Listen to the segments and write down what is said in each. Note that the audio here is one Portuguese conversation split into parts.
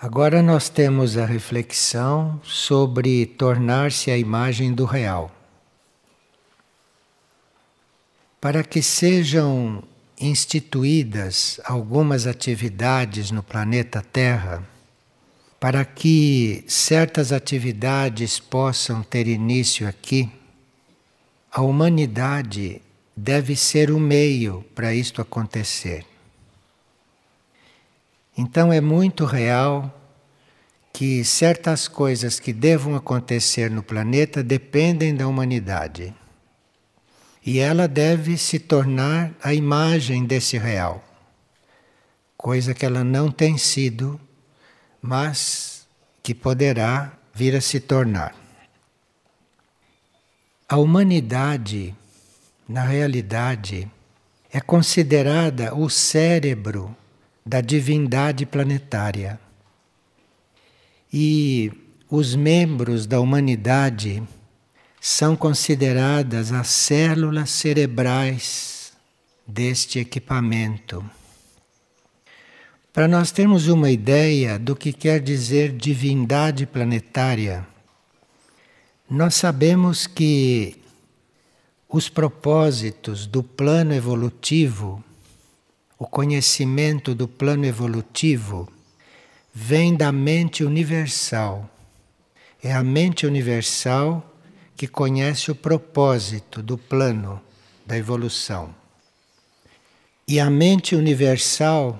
Agora nós temos a reflexão sobre tornar-se a imagem do real. Para que sejam instituídas algumas atividades no planeta Terra, para que certas atividades possam ter início aqui, a humanidade deve ser o meio para isto acontecer. Então é muito real que certas coisas que devam acontecer no planeta dependem da humanidade. E ela deve se tornar a imagem desse real. Coisa que ela não tem sido, mas que poderá vir a se tornar. A humanidade, na realidade, é considerada o cérebro da divindade planetária. E os membros da humanidade são consideradas as células cerebrais deste equipamento. Para nós termos uma ideia do que quer dizer divindade planetária, nós sabemos que os propósitos do plano evolutivo o conhecimento do plano evolutivo vem da mente universal. É a mente universal que conhece o propósito do plano da evolução. E a mente universal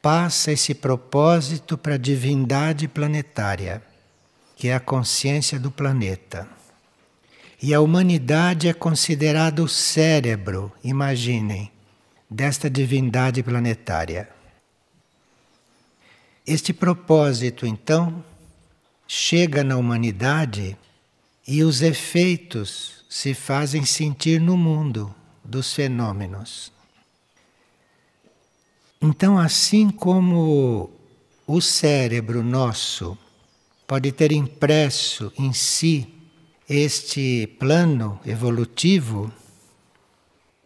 passa esse propósito para a divindade planetária, que é a consciência do planeta. E a humanidade é considerada o cérebro, imaginem, desta divindade planetária. Este propósito, então, chega na humanidade e os efeitos se fazem sentir no mundo dos fenômenos. Então, assim como o cérebro nosso pode ter impresso em si este plano evolutivo,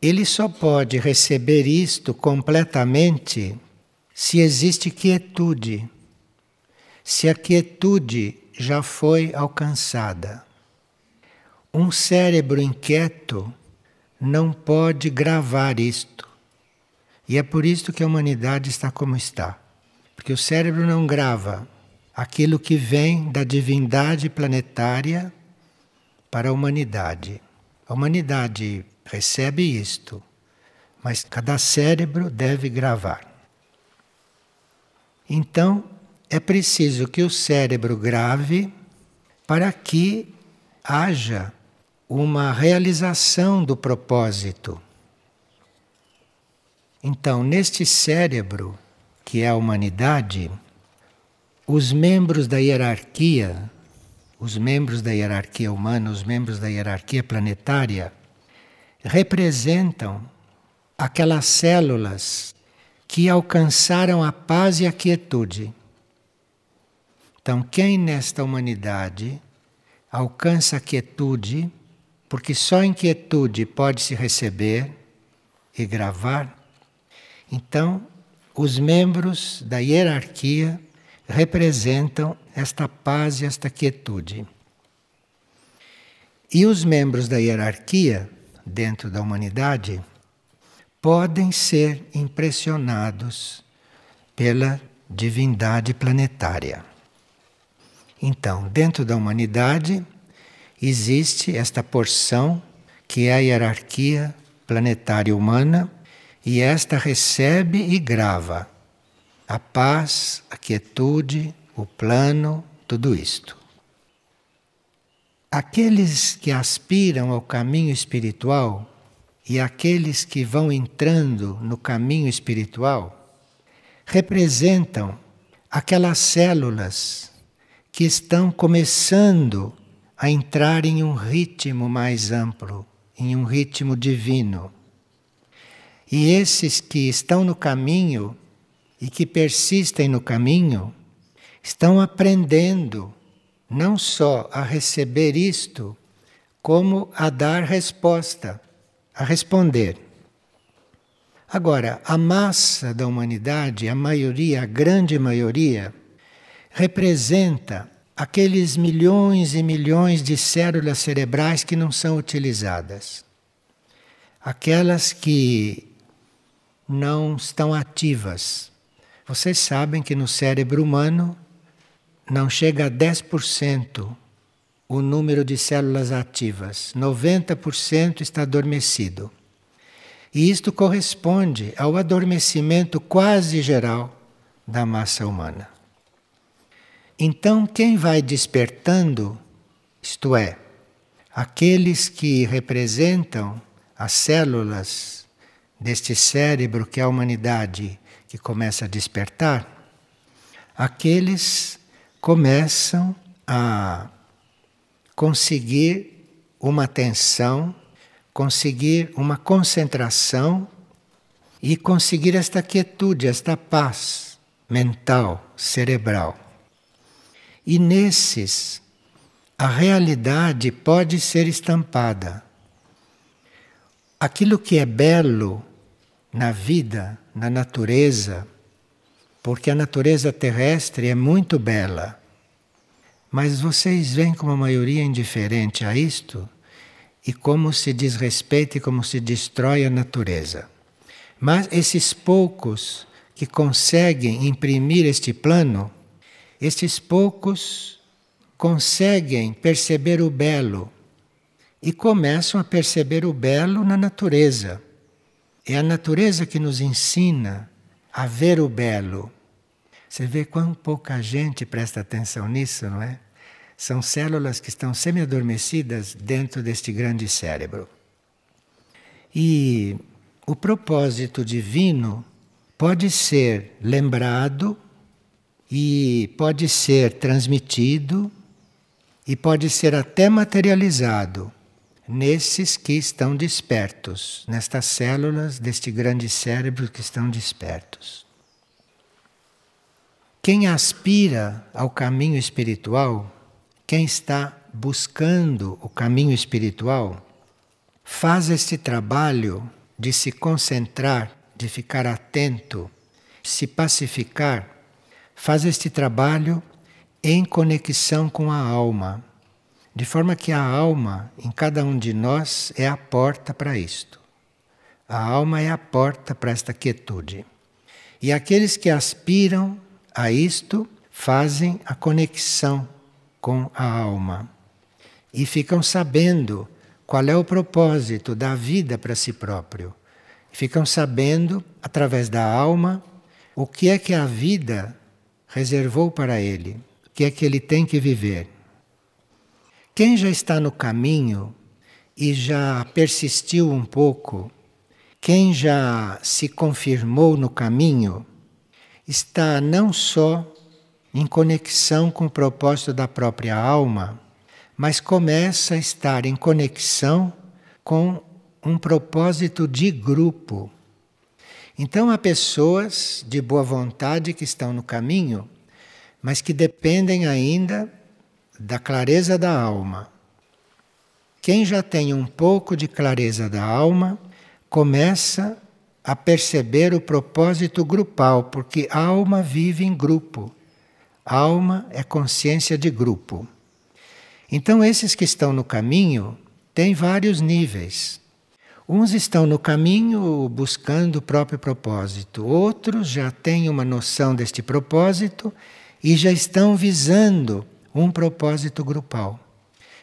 ele só pode receber isto completamente se existe quietude, se a quietude já foi alcançada. Um cérebro inquieto não pode gravar isto. E é por isso que a humanidade está como está. Porque o cérebro não grava aquilo que vem da divindade planetária para a humanidade. A humanidade recebe isto, mas cada cérebro deve gravar. Então, é preciso que o cérebro grave para que haja uma realização do propósito. Então, neste cérebro, que é a humanidade, os membros da hierarquia, os membros da hierarquia humana, os membros da hierarquia planetária, representam aquelas células que alcançaram a paz e a quietude. Então, quem nesta humanidade alcança a quietude, porque só em quietude pode se receber e gravar, então os membros da hierarquia representam esta paz e esta quietude. E os membros da hierarquia dentro da humanidade podem ser impressionados pela divindade planetária. Então, dentro da humanidade existe esta porção que é a hierarquia planetária humana e esta recebe e grava a paz, a quietude, o plano, tudo isto. Aqueles que aspiram ao caminho espiritual e aqueles que vão entrando no caminho espiritual representam aquelas células que estão começando a entrar em um ritmo mais amplo, em um ritmo divino. E esses que estão no caminho e que persistem no caminho estão aprendendo não só a receber isto, como a dar resposta, a responder. Agora, a massa da humanidade, a maioria, a grande maioria, representa aqueles milhões e milhões de células cerebrais que não são utilizadas. Aquelas que não estão ativas. Vocês sabem que no cérebro humano não chega a 10% o número de células ativas, 90% está adormecido. E isto corresponde ao adormecimento quase geral da massa humana. Então, quem vai despertando, isto é, aqueles que representam as células deste cérebro que é a humanidade que começa a despertar, aqueles começam a conseguir uma atenção, conseguir uma concentração e conseguir esta quietude, esta paz mental, cerebral. E nesses, a realidade pode ser estampada. Aquilo que é belo na vida, na natureza, porque a natureza terrestre é muito bela, mas vocês veem como a maioria é indiferente a isto e como se desrespeita e como se destrói a natureza. Mas esses poucos que conseguem imprimir este plano estes poucos conseguem perceber o belo e começam a perceber o belo na natureza. É a natureza que nos ensina a ver o belo. Você vê quão pouca gente presta atenção nisso, não é? São células que estão semi-adormecidas dentro deste grande cérebro. E o propósito divino pode ser lembrado e pode ser transmitido e pode ser até materializado nesses que estão despertos, nestas células deste grande cérebro que estão despertos. Quem aspira ao caminho espiritual, quem está buscando o caminho espiritual, faz este trabalho de se concentrar, de ficar atento, se pacificar faz este trabalho em conexão com a alma, de forma que a alma em cada um de nós é a porta para isto. A alma é a porta para esta quietude. E aqueles que aspiram a isto fazem a conexão com a alma e ficam sabendo qual é o propósito da vida para si próprio. Ficam sabendo, através da alma, o que é que a vida reservou para ele, o que é que ele tem que viver. Quem já está no caminho e já persistiu um pouco, quem já se confirmou no caminho, está não só em conexão com o propósito da própria alma, mas começa a estar em conexão com um propósito de grupo então há pessoas de boa vontade que estão no caminho, mas que dependem ainda da clareza da alma. Quem já tem um pouco de clareza da alma começa a perceber o propósito grupal, porque alma vive em grupo. Alma é consciência de grupo. Então, esses que estão no caminho têm vários níveis. Uns estão no caminho buscando o próprio propósito, outros já têm uma noção deste propósito e já estão visando um propósito grupal.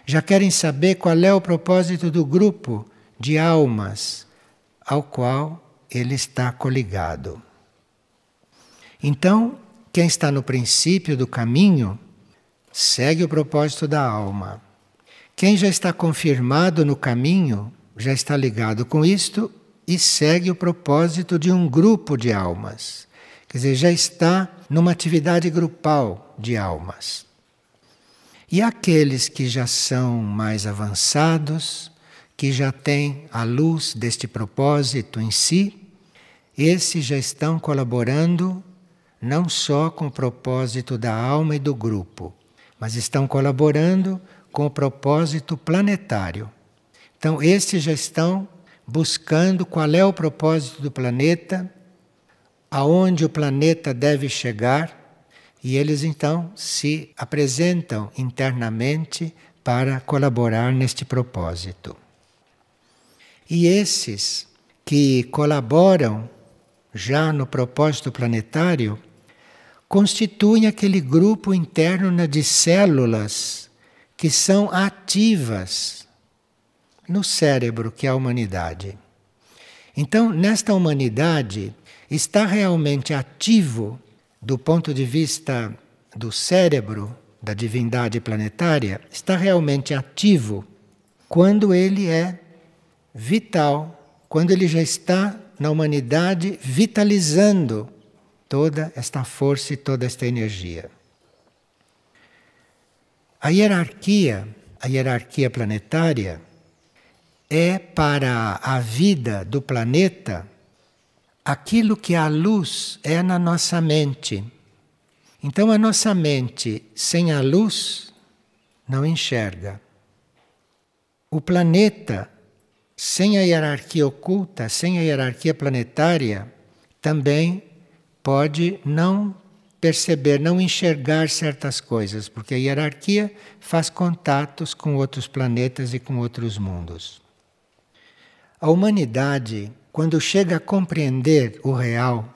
Já querem saber qual é o propósito do grupo de almas ao qual ele está coligado. Então, quem está no princípio do caminho segue o propósito da alma. Quem já está confirmado no caminho já está ligado com isto e segue o propósito de um grupo de almas. Quer dizer, já está numa atividade grupal de almas. E aqueles que já são mais avançados, que já têm a luz deste propósito em si, esses já estão colaborando não só com o propósito da alma e do grupo, mas estão colaborando com o propósito planetário. Então, estes já estão buscando qual é o propósito do planeta, aonde o planeta deve chegar, e eles então se apresentam internamente para colaborar neste propósito. E esses que colaboram já no propósito planetário constituem aquele grupo interno de células que são ativas no cérebro, que é a humanidade. Então, nesta humanidade, está realmente ativo, do ponto de vista do cérebro, da divindade planetária, está realmente ativo quando ele é vital, quando ele já está na humanidade vitalizando toda esta força e toda esta energia. A hierarquia, a hierarquia planetária, é para a vida do planeta aquilo que a luz é na nossa mente. Então, a nossa mente sem a luz não enxerga. O planeta, sem a hierarquia oculta, sem a hierarquia planetária, também pode não perceber, não enxergar certas coisas, porque a hierarquia faz contatos com outros planetas e com outros mundos. A humanidade, quando chega a compreender o real,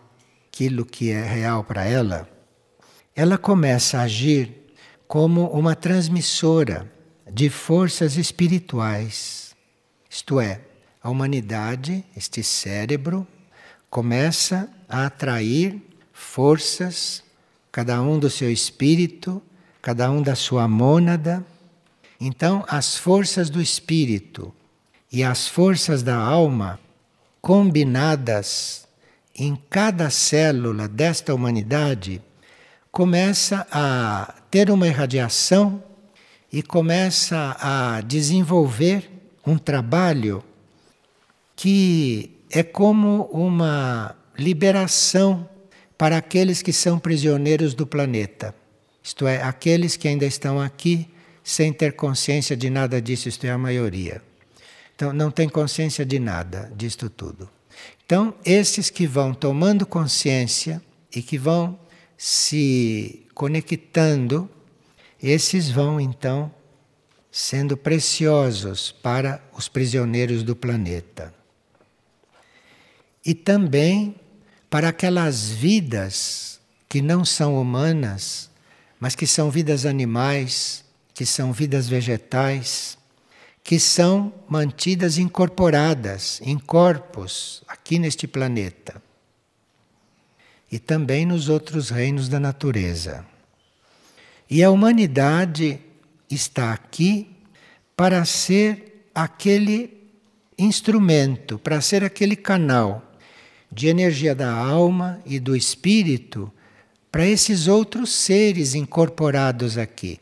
aquilo que é real para ela, ela começa a agir como uma transmissora de forças espirituais. Isto é, a humanidade, este cérebro, começa a atrair forças, cada um do seu espírito, cada um da sua mônada. Então, as forças do espírito e as forças da alma combinadas em cada célula desta humanidade começa a ter uma irradiação e começa a desenvolver um trabalho que é como uma liberação para aqueles que são prisioneiros do planeta. Isto é, aqueles que ainda estão aqui sem ter consciência de nada disso, isto é a maioria. Então, não tem consciência de nada disto tudo. Então, esses que vão tomando consciência e que vão se conectando, esses vão então sendo preciosos para os prisioneiros do planeta. E também para aquelas vidas que não são humanas, mas que são vidas animais, que são vidas vegetais, que são mantidas incorporadas em corpos aqui neste planeta e também nos outros reinos da natureza. E a humanidade está aqui para ser aquele instrumento, para ser aquele canal de energia da alma e do espírito para esses outros seres incorporados aqui.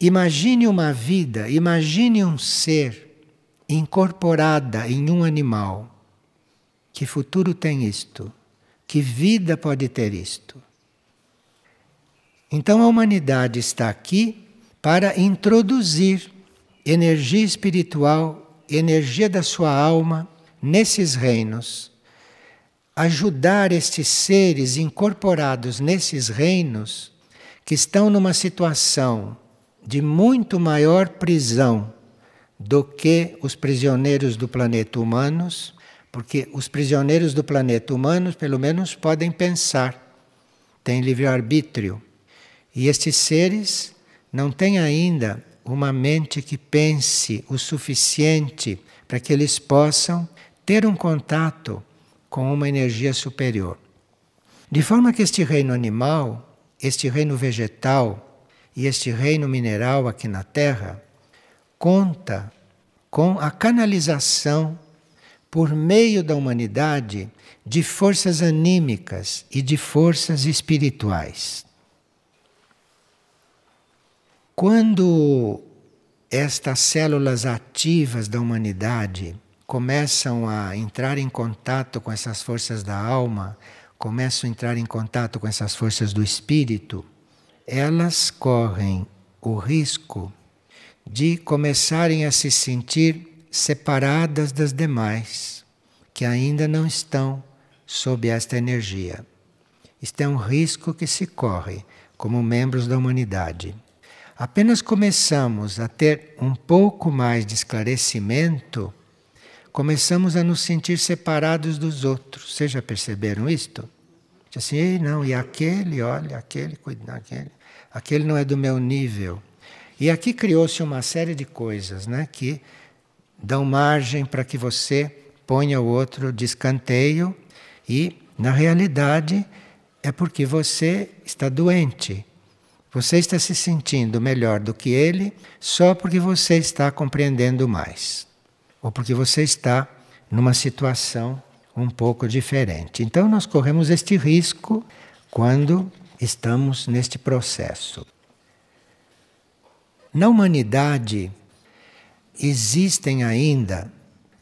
Imagine uma vida, imagine um ser incorporada em um animal. Que futuro tem isto? Que vida pode ter isto? Então a humanidade está aqui para introduzir energia espiritual, energia da sua alma nesses reinos. Ajudar estes seres incorporados nesses reinos que estão numa situação de muito maior prisão do que os prisioneiros do planeta humanos, porque os prisioneiros do planeta humanos, pelo menos, podem pensar, têm livre-arbítrio. E estes seres não têm ainda uma mente que pense o suficiente para que eles possam ter um contato com uma energia superior. De forma que este reino animal, este reino vegetal, e este reino mineral aqui na Terra conta com a canalização por meio da humanidade de forças anímicas e de forças espirituais. Quando estas células ativas da humanidade começam a entrar em contato com essas forças da alma, começam a entrar em contato com essas forças do espírito, elas correm o risco de começarem a se sentir separadas das demais, que ainda não estão sob esta energia. Isto é um risco que se corre, como membros da humanidade. Apenas começamos a ter um pouco mais de esclarecimento, começamos a nos sentir separados dos outros. Vocês já perceberam isto? Assim, Ei, não, e aquele, olha, aquele, cuida, aquele, aquele não é do meu nível. E aqui criou-se uma série de coisas, né, que dão margem para que você ponha o outro de escanteio e, na realidade, é porque você está doente. Você está se sentindo melhor do que ele só porque você está compreendendo mais. Ou porque você está numa situação um pouco diferente. Então, nós corremos este risco quando estamos neste processo. Na humanidade, existem ainda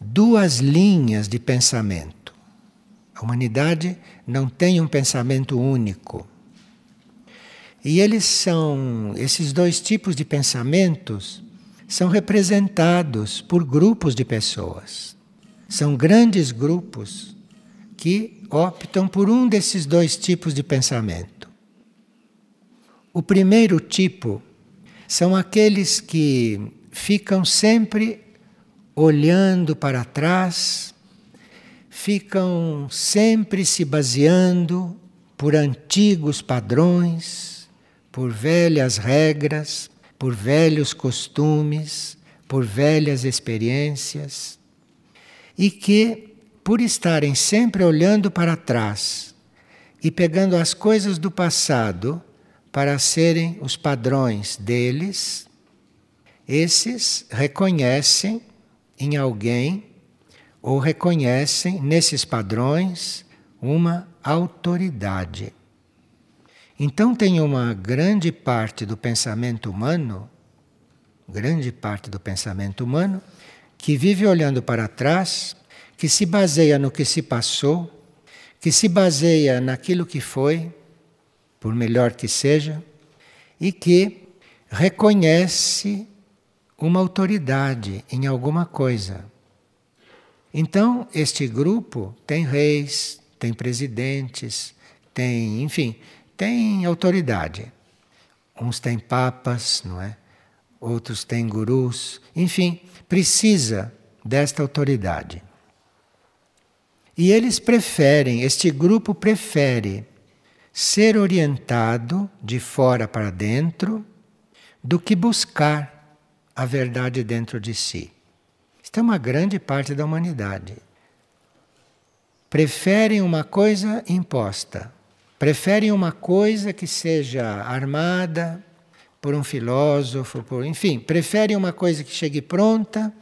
duas linhas de pensamento. A humanidade não tem um pensamento único. E eles são, esses dois tipos de pensamentos são representados por grupos de pessoas. São grandes grupos que optam por um desses dois tipos de pensamento. O primeiro tipo são aqueles que ficam sempre olhando para trás, ficam sempre se baseando por antigos padrões, por velhas regras, por velhos costumes, por velhas experiências, e que, por estarem sempre olhando para trás e pegando as coisas do passado para serem os padrões deles, esses reconhecem em alguém ou reconhecem nesses padrões uma autoridade. Então tem uma grande parte do pensamento humano, grande parte do pensamento humano, que vive olhando para trás, que se baseia no que se passou, que se baseia naquilo que foi, por melhor que seja, e que reconhece uma autoridade em alguma coisa. Então, este grupo tem reis, tem presidentes, tem, enfim, tem autoridade. Uns têm papas, não é? Outros têm gurus, enfim, precisa desta autoridade. E eles preferem, este grupo prefere ser orientado de fora para dentro do que buscar a verdade dentro de si. Isto é uma grande parte da humanidade. Preferem uma coisa imposta, preferem uma coisa que seja armada por um filósofo, por, enfim, preferem uma coisa que chegue pronta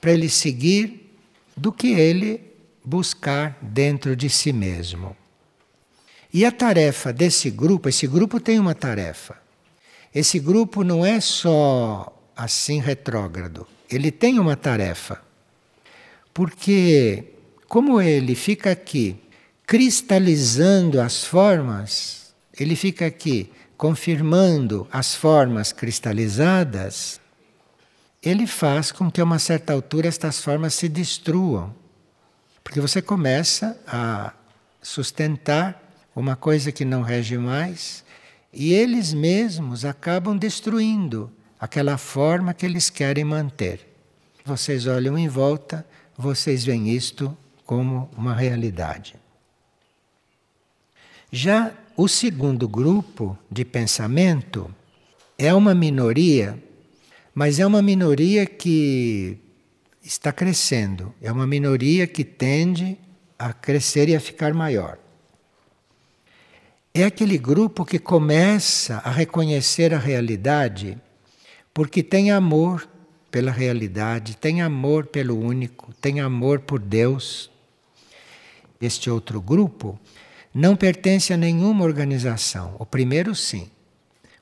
para ele seguir do que ele buscar dentro de si mesmo. E a tarefa desse grupo, esse grupo tem uma tarefa. Esse grupo não é só assim retrógrado. Ele tem uma tarefa. Porque, como ele fica aqui cristalizando as formas, ele fica aqui confirmando as formas cristalizadas, ele faz com que a uma certa altura estas formas se destruam. Porque você começa a sustentar uma coisa que não rege mais e eles mesmos acabam destruindo aquela forma que eles querem manter. Vocês olham em volta, vocês veem isto como uma realidade. Já o segundo grupo de pensamento é uma minoria, mas é uma minoria que está crescendo, é uma minoria que tende a crescer e a ficar maior. É aquele grupo que começa a reconhecer a realidade porque tem amor pela realidade, tem amor pelo único, tem amor por Deus. Este outro grupo não pertence a nenhuma organização. O primeiro, sim.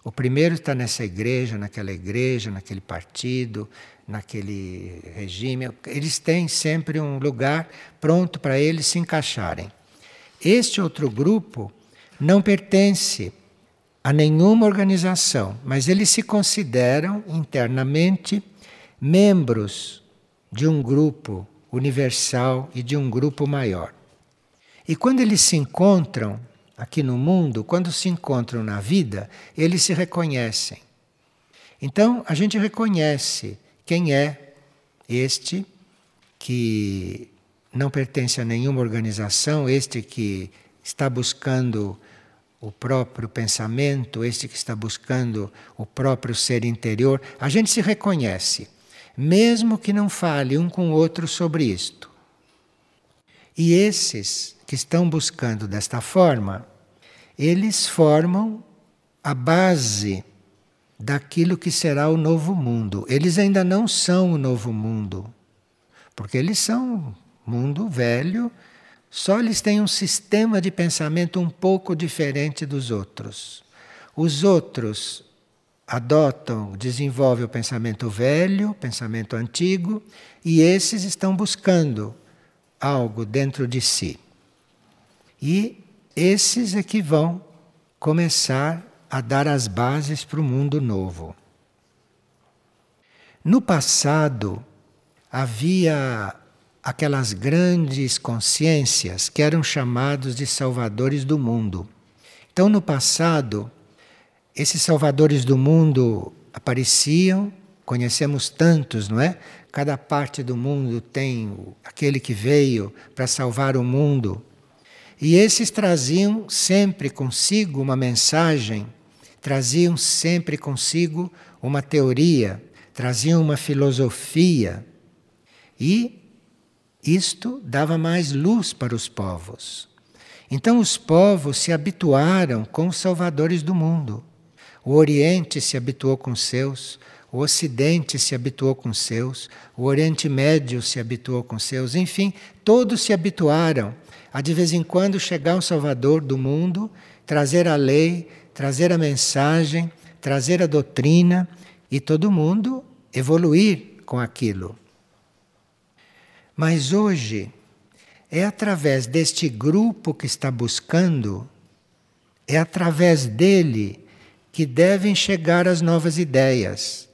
O primeiro está nessa igreja, naquela igreja, naquele partido, naquele regime. Eles têm sempre um lugar pronto para eles se encaixarem. Este outro grupo não pertence a nenhuma organização, mas eles se consideram internamente membros de um grupo universal e de um grupo maior. E quando eles se encontram aqui no mundo, quando se encontram na vida, eles se reconhecem. Então, a gente reconhece quem é este que não pertence a nenhuma organização, este que está buscando o próprio pensamento, este que está buscando o próprio ser interior. A gente se reconhece, mesmo que não fale um com o outro sobre isto. E esses que estão buscando desta forma, eles formam a base daquilo que será o novo mundo. Eles ainda não são o novo mundo, porque eles são mundo velho, só eles têm um sistema de pensamento um pouco diferente dos outros. Os outros adotam, desenvolvem o pensamento velho, pensamento antigo, e esses estão buscando algo dentro de si. E esses é que vão começar a dar as bases para o mundo novo. No passado, havia aquelas grandes consciências que eram chamados de salvadores do mundo. Então, no passado, esses salvadores do mundo apareciam, conhecemos tantos, não é? Cada parte do mundo tem aquele que veio para salvar o mundo. E esses traziam sempre consigo uma mensagem, traziam sempre consigo uma teoria, traziam uma filosofia. E isto dava mais luz para os povos. Então os povos se habituaram com os salvadores do mundo. O Oriente se habituou com seus, o Ocidente se habituou com seus, o Oriente Médio se habituou com seus, enfim, todos se habituaram a de vez em quando chegar um Salvador do mundo, trazer a lei, trazer a mensagem, trazer a doutrina e todo mundo evoluir com aquilo. Mas hoje é através deste grupo que está buscando, é através dele que devem chegar as novas ideias.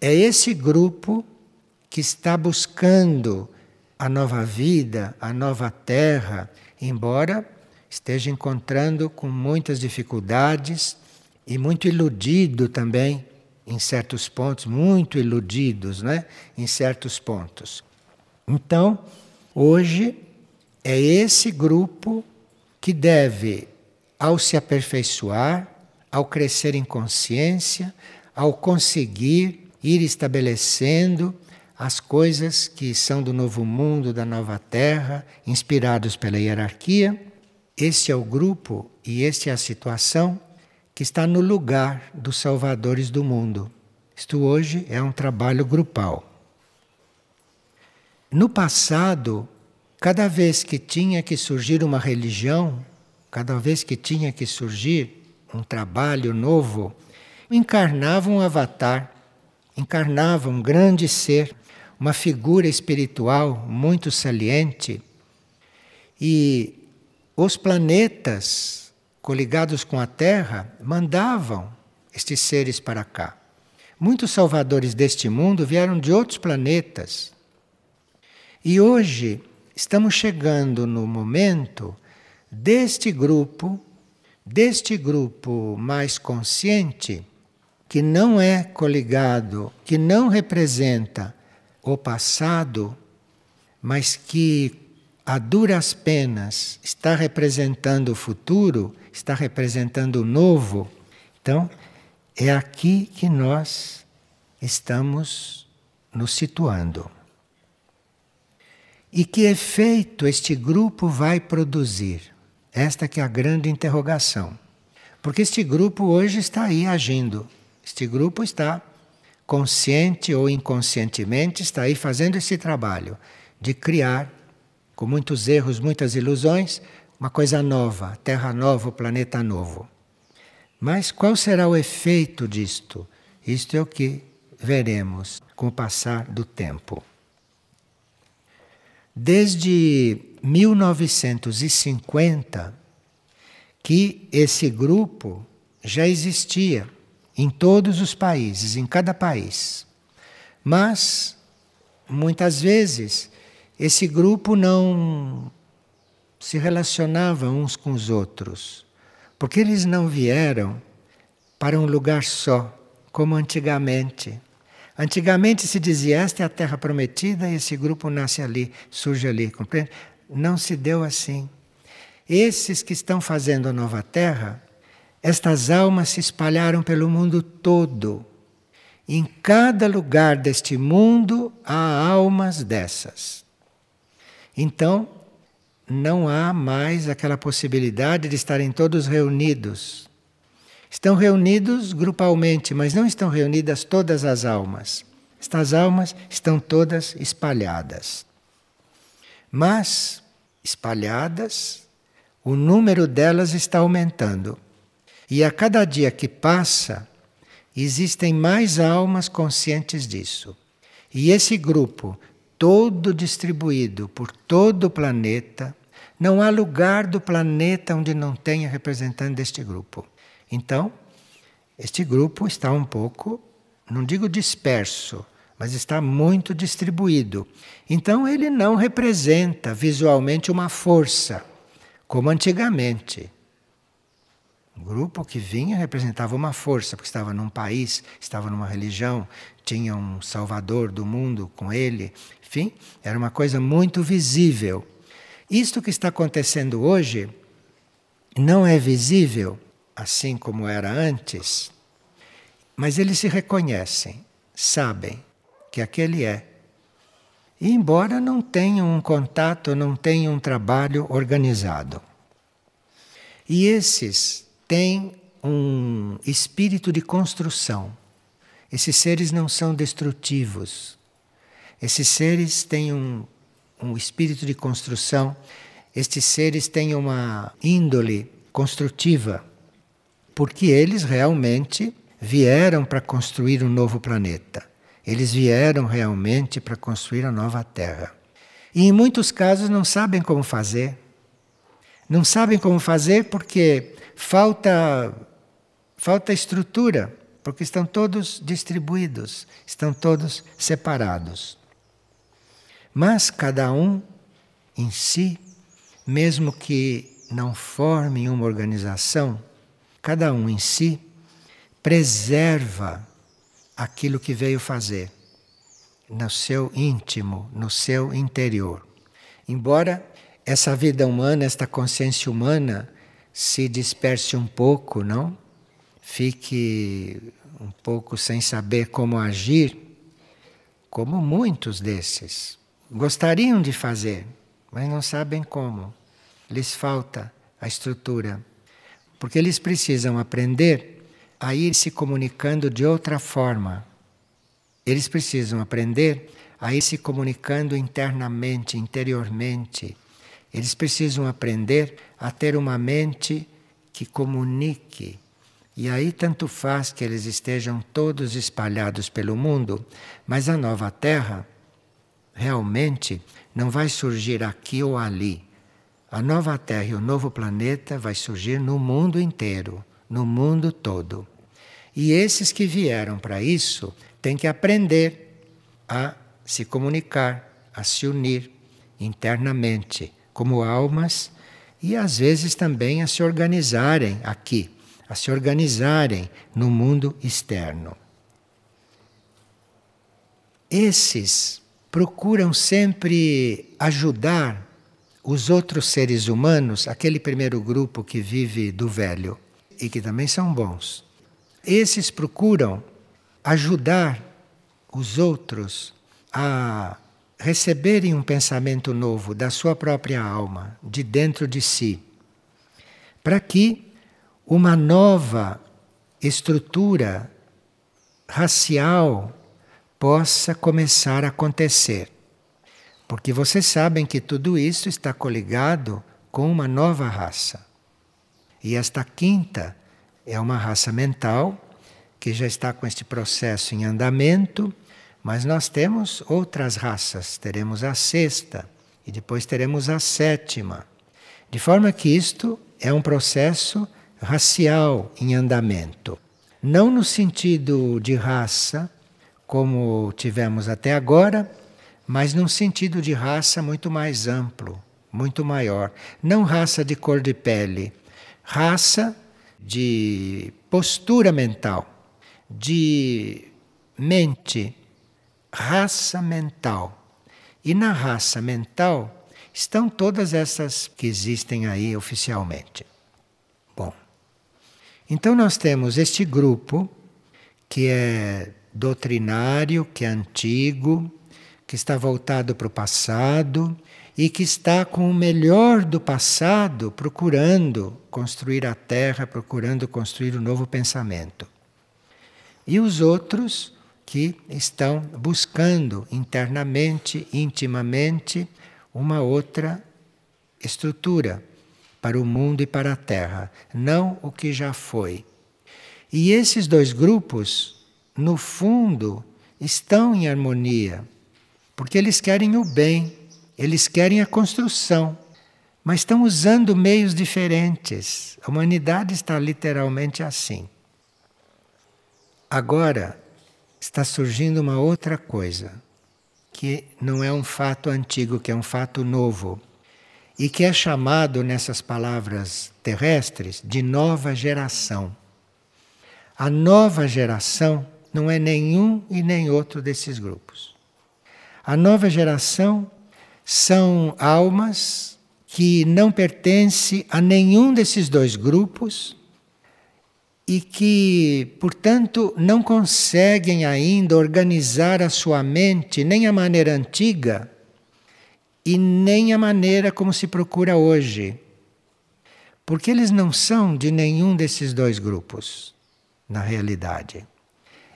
É esse grupo que está buscando a nova vida, a nova terra, embora esteja encontrando com muitas dificuldades e muito iludido também em certos pontos, muito iludidos, né? Em certos pontos. Então, hoje é esse grupo que deve, ao se aperfeiçoar, ao crescer em consciência, ao conseguir ir estabelecendo as coisas que são do novo mundo, da nova terra, inspirados pela hierarquia. Este é o grupo e esta é a situação que está no lugar dos salvadores do mundo. Isto hoje é um trabalho grupal. No passado, cada vez que tinha que surgir uma religião, cada vez que tinha que surgir um trabalho novo, encarnava um avatar encarnava um grande ser, uma figura espiritual muito saliente. E os planetas coligados com a Terra mandavam estes seres para cá. Muitos salvadores deste mundo vieram de outros planetas. E hoje estamos chegando no momento deste grupo, deste grupo mais consciente, que não é coligado, que não representa o passado, mas que a duras penas está representando o futuro, está representando o novo. Então, é aqui que nós estamos nos situando. E que efeito este grupo vai produzir? Esta que é a grande interrogação. Porque este grupo hoje está aí agindo. Este grupo está consciente ou inconscientemente está aí fazendo esse trabalho de criar com muitos erros, muitas ilusões, uma coisa nova, terra nova, planeta novo. Mas qual será o efeito disto? Isto é o que veremos com o passar do tempo. Desde 1950 que esse grupo já existia em todos os países, em cada país. Mas, muitas vezes, esse grupo não se relacionavam uns com os outros, porque eles não vieram para um lugar só, como antigamente. Antigamente se dizia: esta é a terra prometida e esse grupo nasce ali, surge ali, compreende? Não se deu assim. Esses que estão fazendo a nova terra, estas almas se espalharam pelo mundo todo. Em cada lugar deste mundo há almas dessas. Então, não há mais aquela possibilidade de estarem todos reunidos. Estão reunidos grupalmente, mas não estão reunidas todas as almas. Estas almas estão todas espalhadas. Mas, espalhadas, o número delas está aumentando. E a cada dia que passa, existem mais almas conscientes disso. E esse grupo, todo distribuído por todo o planeta, não há lugar do planeta onde não tenha representante deste grupo. Então, este grupo está um pouco, não digo disperso, mas está muito distribuído. Então, ele não representa visualmente uma força, como antigamente. Grupo que vinha representava uma força, porque estava num país, estava numa religião, tinha um salvador do mundo com ele. Enfim, era uma coisa muito visível. Isto que está acontecendo hoje não é visível assim como era antes, mas eles se reconhecem, sabem que aquele é. E embora não tenham um contato, não tenham um trabalho organizado. E esses têm um espírito de construção. Esses seres não são destrutivos. Esses seres têm um, um espírito de construção. Estes seres têm uma índole construtiva porque eles realmente vieram para construir um novo planeta. Eles vieram realmente para construir a nova Terra. E em muitos casos não sabem como fazer. Não sabem como fazer porque falta falta estrutura, porque estão todos distribuídos, estão todos separados. Mas cada um em si, mesmo que não formem uma organização, cada um em si, preserva aquilo que veio fazer no seu íntimo, no seu interior. Embora essa vida humana, esta consciência humana se disperse um pouco, não? Fique um pouco sem saber como agir, como muitos desses gostariam de fazer, mas não sabem como. Lhes falta a estrutura porque eles precisam aprender a ir se comunicando de outra forma. Eles precisam aprender a ir se comunicando internamente, interiormente. Eles precisam aprender a ter uma mente que comunique. E aí tanto faz que eles estejam todos espalhados pelo mundo, mas a nova Terra realmente não vai surgir aqui ou ali. A nova Terra e o novo planeta vai surgir no mundo inteiro, no mundo todo. E esses que vieram para isso têm que aprender a se comunicar, a se unir internamente como almas e às vezes também a se organizarem aqui, a se organizarem no mundo externo. Esses procuram sempre ajudar os outros seres humanos, aquele primeiro grupo que vive do velho e que também são bons, esses procuram ajudar os outros a receberem um pensamento novo da sua própria alma, de dentro de si, para que uma nova estrutura racial possa começar a acontecer. Porque vocês sabem que tudo isso está coligado com uma nova raça. E esta quinta é uma raça mental que já está com este processo em andamento, mas nós temos outras raças. Teremos a sexta e depois teremos a sétima. De forma que isto é um processo racial em andamento. Não no sentido de raça, como tivemos até agora, mas num sentido de raça muito mais amplo, muito maior. Não raça de cor de pele, raça de postura mental, de mente, raça mental. E na raça mental estão todas essas que existem aí oficialmente. Bom, então nós temos este grupo que é doutrinário, que é antigo, que está voltado para o passado e que está com o melhor do passado procurando construir a Terra, procurando construir um novo pensamento. E os outros que estão buscando internamente, intimamente, uma outra estrutura para o mundo e para a Terra, não o que já foi. E esses dois grupos, no fundo, estão em harmonia, porque eles querem o bem, eles querem a construção, mas estão usando meios diferentes. A humanidade está literalmente assim. Agora está surgindo uma outra coisa, que não é um fato antigo, que é um fato novo, e que é chamado nessas palavras terrestres de nova geração. A nova geração não é nenhum e nem outro desses grupos. A nova geração são almas que não pertencem a nenhum desses dois grupos e que, portanto, não conseguem ainda organizar a sua mente nem a maneira antiga e nem a maneira como se procura hoje. Porque eles não são de nenhum desses dois grupos, na realidade.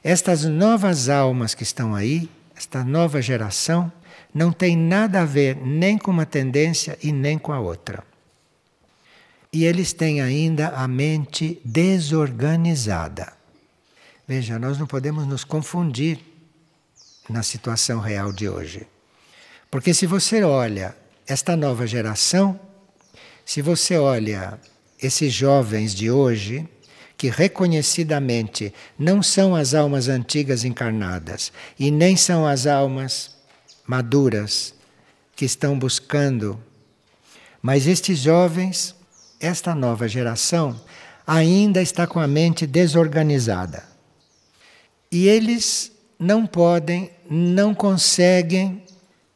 Estas novas almas que estão aí, esta nova geração, não tem nada a ver nem com uma tendência e nem com a outra. E eles têm ainda a mente desorganizada. Veja, nós não podemos nos confundir na situação real de hoje. Porque se você olha esta nova geração, se você olha esses jovens de hoje, que reconhecidamente não são as almas antigas encarnadas e nem são as almas maduras que estão buscando, mas estes jovens esta nova geração ainda está com a mente desorganizada. E eles não podem, não conseguem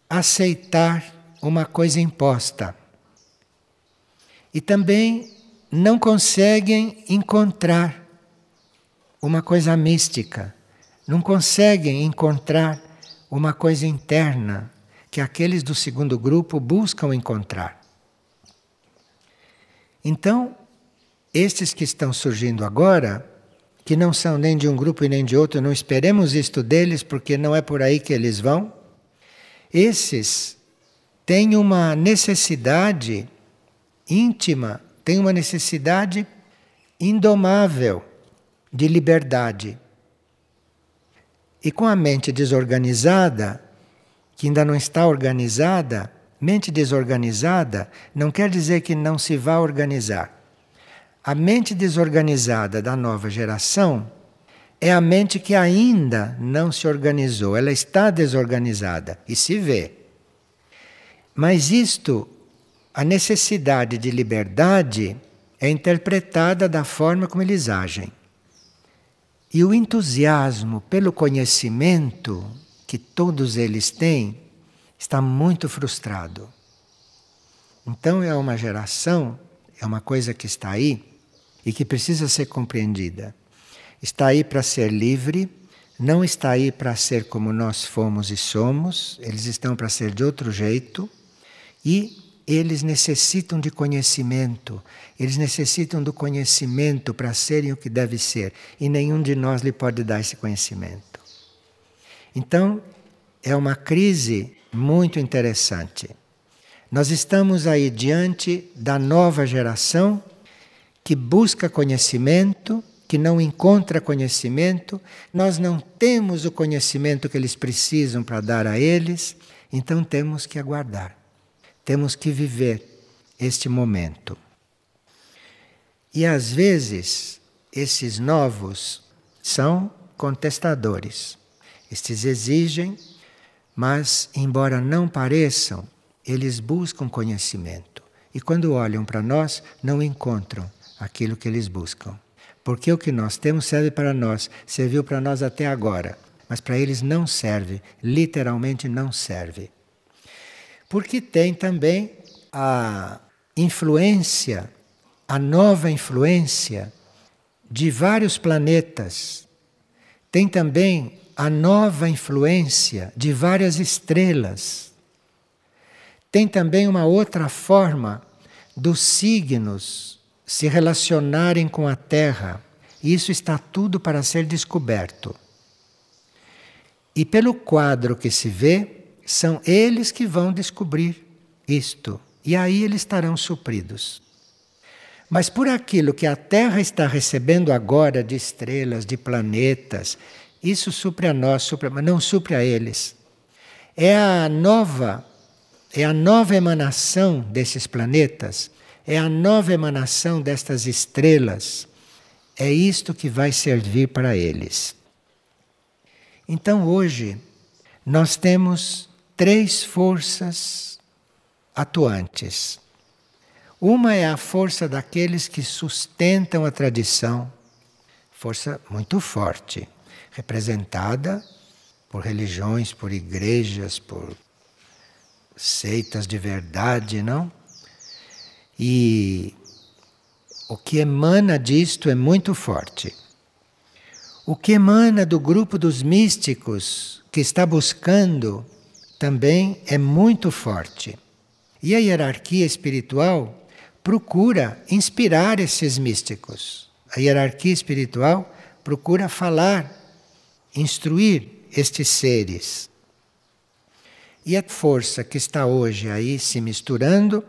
aceitar uma coisa imposta. E também não conseguem encontrar uma coisa mística, não conseguem encontrar uma coisa interna que aqueles do segundo grupo buscam encontrar. Então, estes que estão surgindo agora, que não são nem de um grupo e nem de outro, não esperemos isto deles, porque não é por aí que eles vão. Esses têm uma necessidade íntima, têm uma necessidade indomável de liberdade. E com a mente desorganizada, que ainda não está organizada, Mente desorganizada não quer dizer que não se vá organizar. A mente desorganizada da nova geração é a mente que ainda não se organizou, ela está desorganizada e se vê. Mas isto, a necessidade de liberdade, é interpretada da forma como eles agem. E o entusiasmo pelo conhecimento que todos eles têm está muito frustrado. Então é uma geração, é uma coisa que está aí e que precisa ser compreendida. Está aí para ser livre, não está aí para ser como nós fomos e somos, eles estão para ser de outro jeito e eles necessitam de conhecimento, eles necessitam do conhecimento para serem o que deve ser e nenhum de nós lhe pode dar esse conhecimento. Então, é uma crise muito interessante. Nós estamos aí diante da nova geração que busca conhecimento, que não encontra conhecimento, nós não temos o conhecimento que eles precisam para dar a eles, então temos que aguardar, temos que viver este momento. E às vezes, esses novos são contestadores. Estes exigem mas, embora não pareçam, eles buscam conhecimento. E quando olham para nós, não encontram aquilo que eles buscam. Porque o que nós temos serve para nós, serviu para nós até agora, mas para eles não serve, literalmente não serve. Porque tem também a influência, a nova influência de vários planetas. Tem também a nova influência de várias estrelas. Tem também uma outra forma dos signos se relacionarem com a Terra. Isso está tudo para ser descoberto. E pelo quadro que se vê, são eles que vão descobrir isto. E aí eles estarão supridos. Mas por aquilo que a Terra está recebendo agora de estrelas, de planetas, isso supre a nós, supre, mas não supre a eles. É a nova, é a nova emanação desses planetas, é a nova emanação destas estrelas. É isto que vai servir para eles. Então hoje nós temos três forças atuantes. Uma é a força daqueles que sustentam a tradição, força muito forte, representada por religiões, por igrejas, por seitas de verdade, não? E o que emana disto é muito forte. O que emana do grupo dos místicos que está buscando também é muito forte. E a hierarquia espiritual procura inspirar esses místicos. A hierarquia espiritual procura falar, instruir estes seres. E a força que está hoje aí se misturando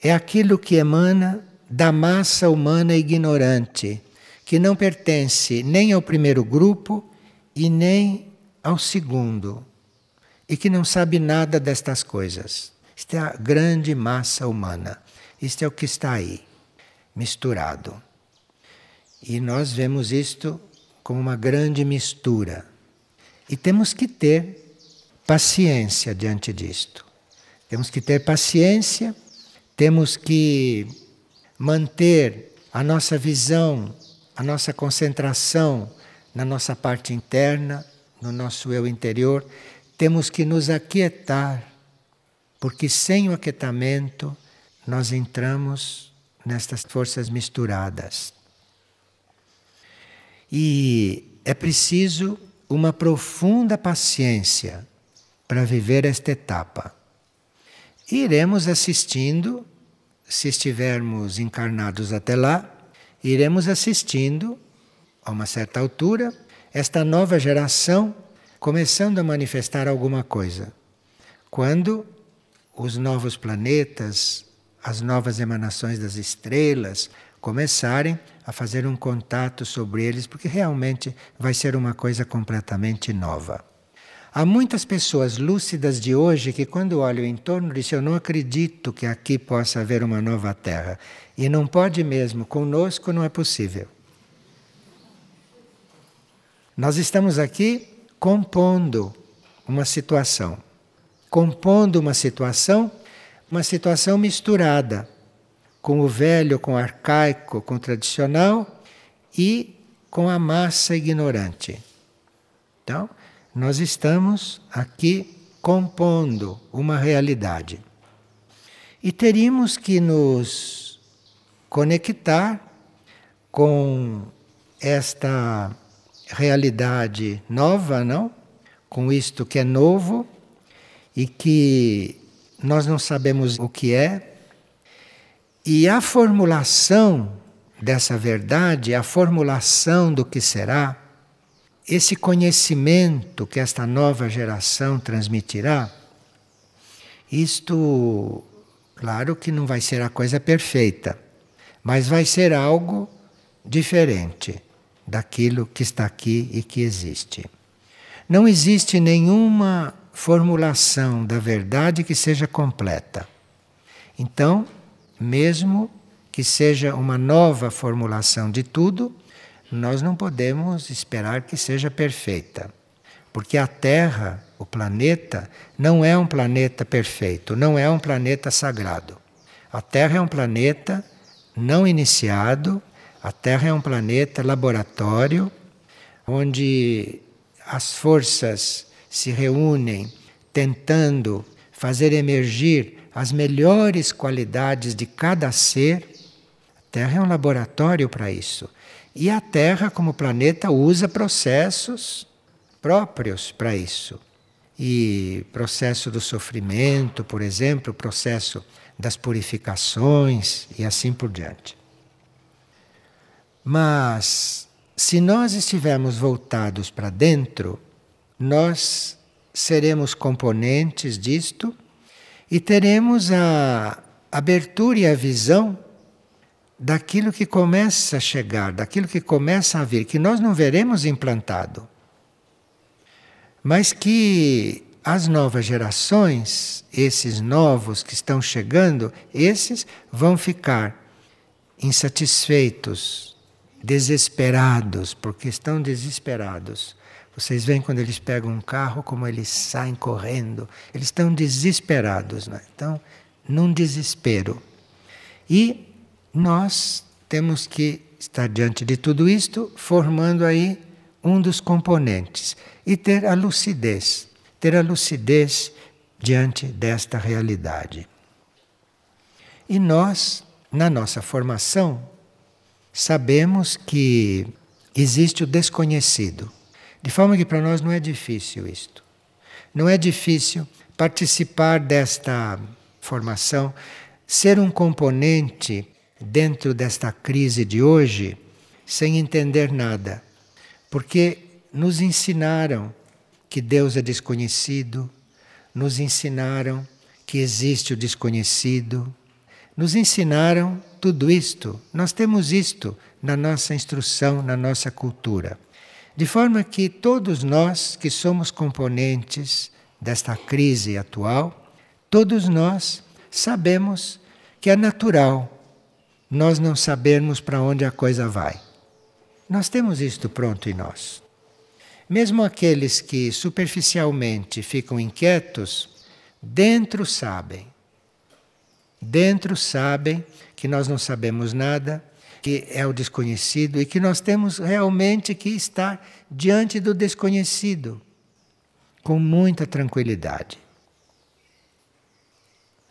é aquilo que emana da massa humana ignorante, que não pertence nem ao primeiro grupo e nem ao segundo, e que não sabe nada destas coisas. Isto é a grande massa humana. Isto é o que está aí, misturado. E nós vemos isto como uma grande mistura. E temos que ter paciência diante disto. Temos que ter paciência, temos que manter a nossa visão, a nossa concentração na nossa parte interna, no nosso eu interior. Temos que nos aquietar, porque sem o aquietamento nós entramos nestas forças misturadas. E é preciso uma profunda paciência para viver esta etapa. iremos assistindo, se estivermos encarnados até lá, iremos assistindo, a uma certa altura, esta nova geração começando a manifestar alguma coisa. Quando os novos planetas, as novas emanações das estrelas começarem a fazer um contato sobre eles, porque realmente vai ser uma coisa completamente nova. Há muitas pessoas lúcidas de hoje que, quando olham em torno, dizem: Eu não acredito que aqui possa haver uma nova Terra. E não pode mesmo, conosco não é possível. Nós estamos aqui compondo uma situação. Compondo uma situação uma situação misturada com o velho, com o arcaico, com o tradicional e com a massa ignorante. Então, nós estamos aqui compondo uma realidade. E teríamos que nos conectar com esta realidade nova, não? Com isto que é novo e que nós não sabemos o que é, e a formulação dessa verdade, a formulação do que será, esse conhecimento que esta nova geração transmitirá, isto, claro que não vai ser a coisa perfeita, mas vai ser algo diferente daquilo que está aqui e que existe. Não existe nenhuma formulação da verdade que seja completa. Então, mesmo que seja uma nova formulação de tudo, nós não podemos esperar que seja perfeita. Porque a Terra, o planeta, não é um planeta perfeito, não é um planeta sagrado. A Terra é um planeta não iniciado, a Terra é um planeta laboratório, onde as forças se reúnem tentando fazer emergir as melhores qualidades de cada ser. A Terra é um laboratório para isso. E a Terra, como planeta, usa processos próprios para isso. E processo do sofrimento, por exemplo, processo das purificações e assim por diante. Mas se nós estivermos voltados para dentro, nós seremos componentes disto e teremos a abertura e a visão daquilo que começa a chegar, daquilo que começa a vir, que nós não veremos implantado, mas que as novas gerações, esses novos que estão chegando, esses vão ficar insatisfeitos, desesperados, porque estão desesperados. Vocês veem quando eles pegam um carro, como eles saem correndo. Eles estão desesperados, né? Então, num desespero. E nós temos que estar diante de tudo isto, formando aí um dos componentes e ter a lucidez, ter a lucidez diante desta realidade. E nós, na nossa formação, sabemos que existe o desconhecido. De forma que para nós não é difícil isto. Não é difícil participar desta formação, ser um componente dentro desta crise de hoje sem entender nada, porque nos ensinaram que Deus é desconhecido, nos ensinaram que existe o desconhecido, nos ensinaram tudo isto. Nós temos isto na nossa instrução, na nossa cultura. De forma que todos nós que somos componentes desta crise atual, todos nós sabemos que é natural nós não sabermos para onde a coisa vai. Nós temos isto pronto em nós. Mesmo aqueles que superficialmente ficam inquietos, dentro sabem. Dentro sabem que nós não sabemos nada, que é o desconhecido e que nós temos realmente que estar diante do desconhecido com muita tranquilidade.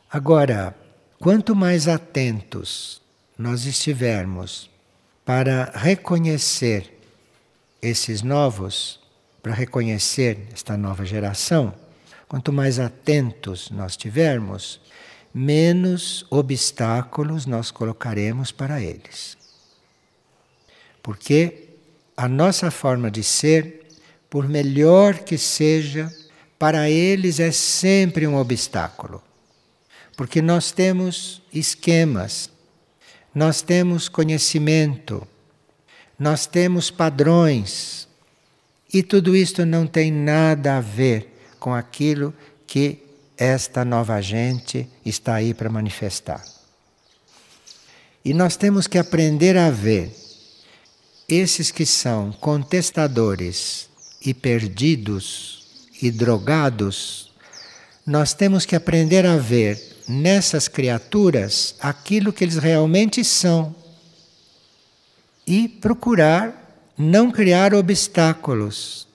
Agora, quanto mais atentos nós estivermos para reconhecer esses novos, para reconhecer esta nova geração, quanto mais atentos nós tivermos, menos obstáculos nós colocaremos para eles. Porque a nossa forma de ser, por melhor que seja, para eles é sempre um obstáculo. Porque nós temos esquemas nós temos conhecimento, nós temos padrões, e tudo isto não tem nada a ver com aquilo que esta nova gente está aí para manifestar. E nós temos que aprender a ver esses que são contestadores e perdidos e drogados, nós temos que aprender a ver nessas criaturas aquilo que eles realmente são e procurar não criar obstáculos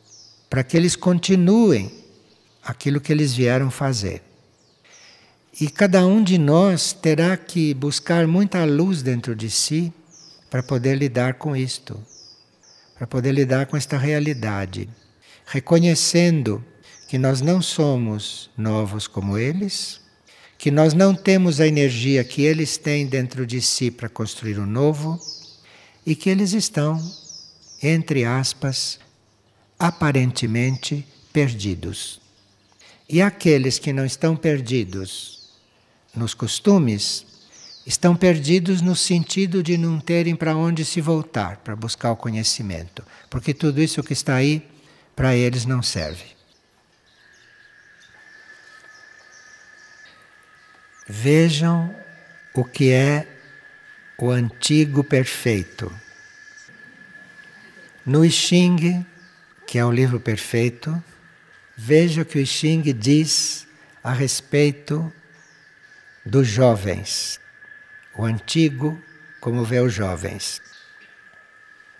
para que eles continuem aquilo que eles vieram fazer. E cada um de nós terá que buscar muita luz dentro de si para poder lidar com isto, para poder lidar com esta realidade, reconhecendo que nós não somos novos como eles que nós não temos a energia que eles têm dentro de si para construir o novo e que eles estão, entre aspas, aparentemente perdidos. E aqueles que não estão perdidos nos costumes, estão perdidos no sentido de não terem para onde se voltar para buscar o conhecimento, porque tudo isso que está aí para eles não serve. Vejam o que é o antigo perfeito. No I Ching, que é o livro perfeito, veja o que o I Ching diz a respeito dos jovens. O antigo, como vê os jovens.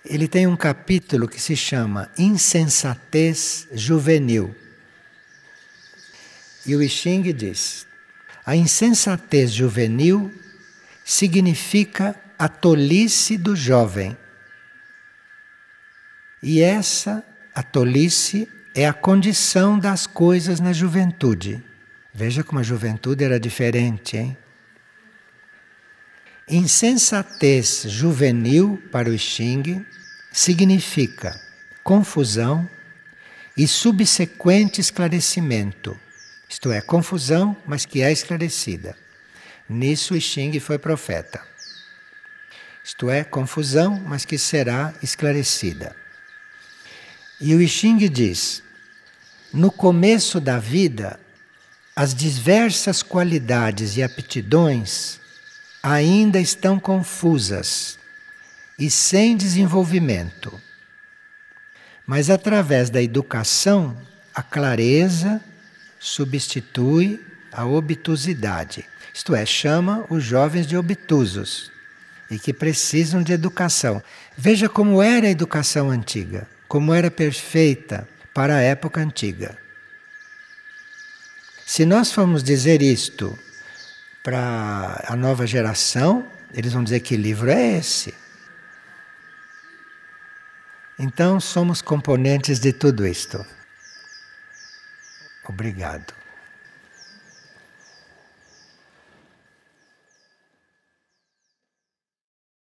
Ele tem um capítulo que se chama Insensatez Juvenil. E o I Ching diz: a insensatez juvenil significa a tolice do jovem. E essa, a tolice, é a condição das coisas na juventude. Veja como a juventude era diferente, hein? Insensatez juvenil para o Xing significa confusão e subsequente esclarecimento. Isto é, confusão, mas que é esclarecida. Nisso o Xing foi profeta. Isto é, confusão, mas que será esclarecida. E o I Ching diz: no começo da vida, as diversas qualidades e aptidões ainda estão confusas e sem desenvolvimento. Mas através da educação, a clareza substitui a obtusidade. Isto é, chama os jovens de obtusos e que precisam de educação. Veja como era a educação antiga, como era perfeita para a época antiga. Se nós formos dizer isto para a nova geração, eles vão dizer que livro é esse. Então somos componentes de tudo isto. Obrigado.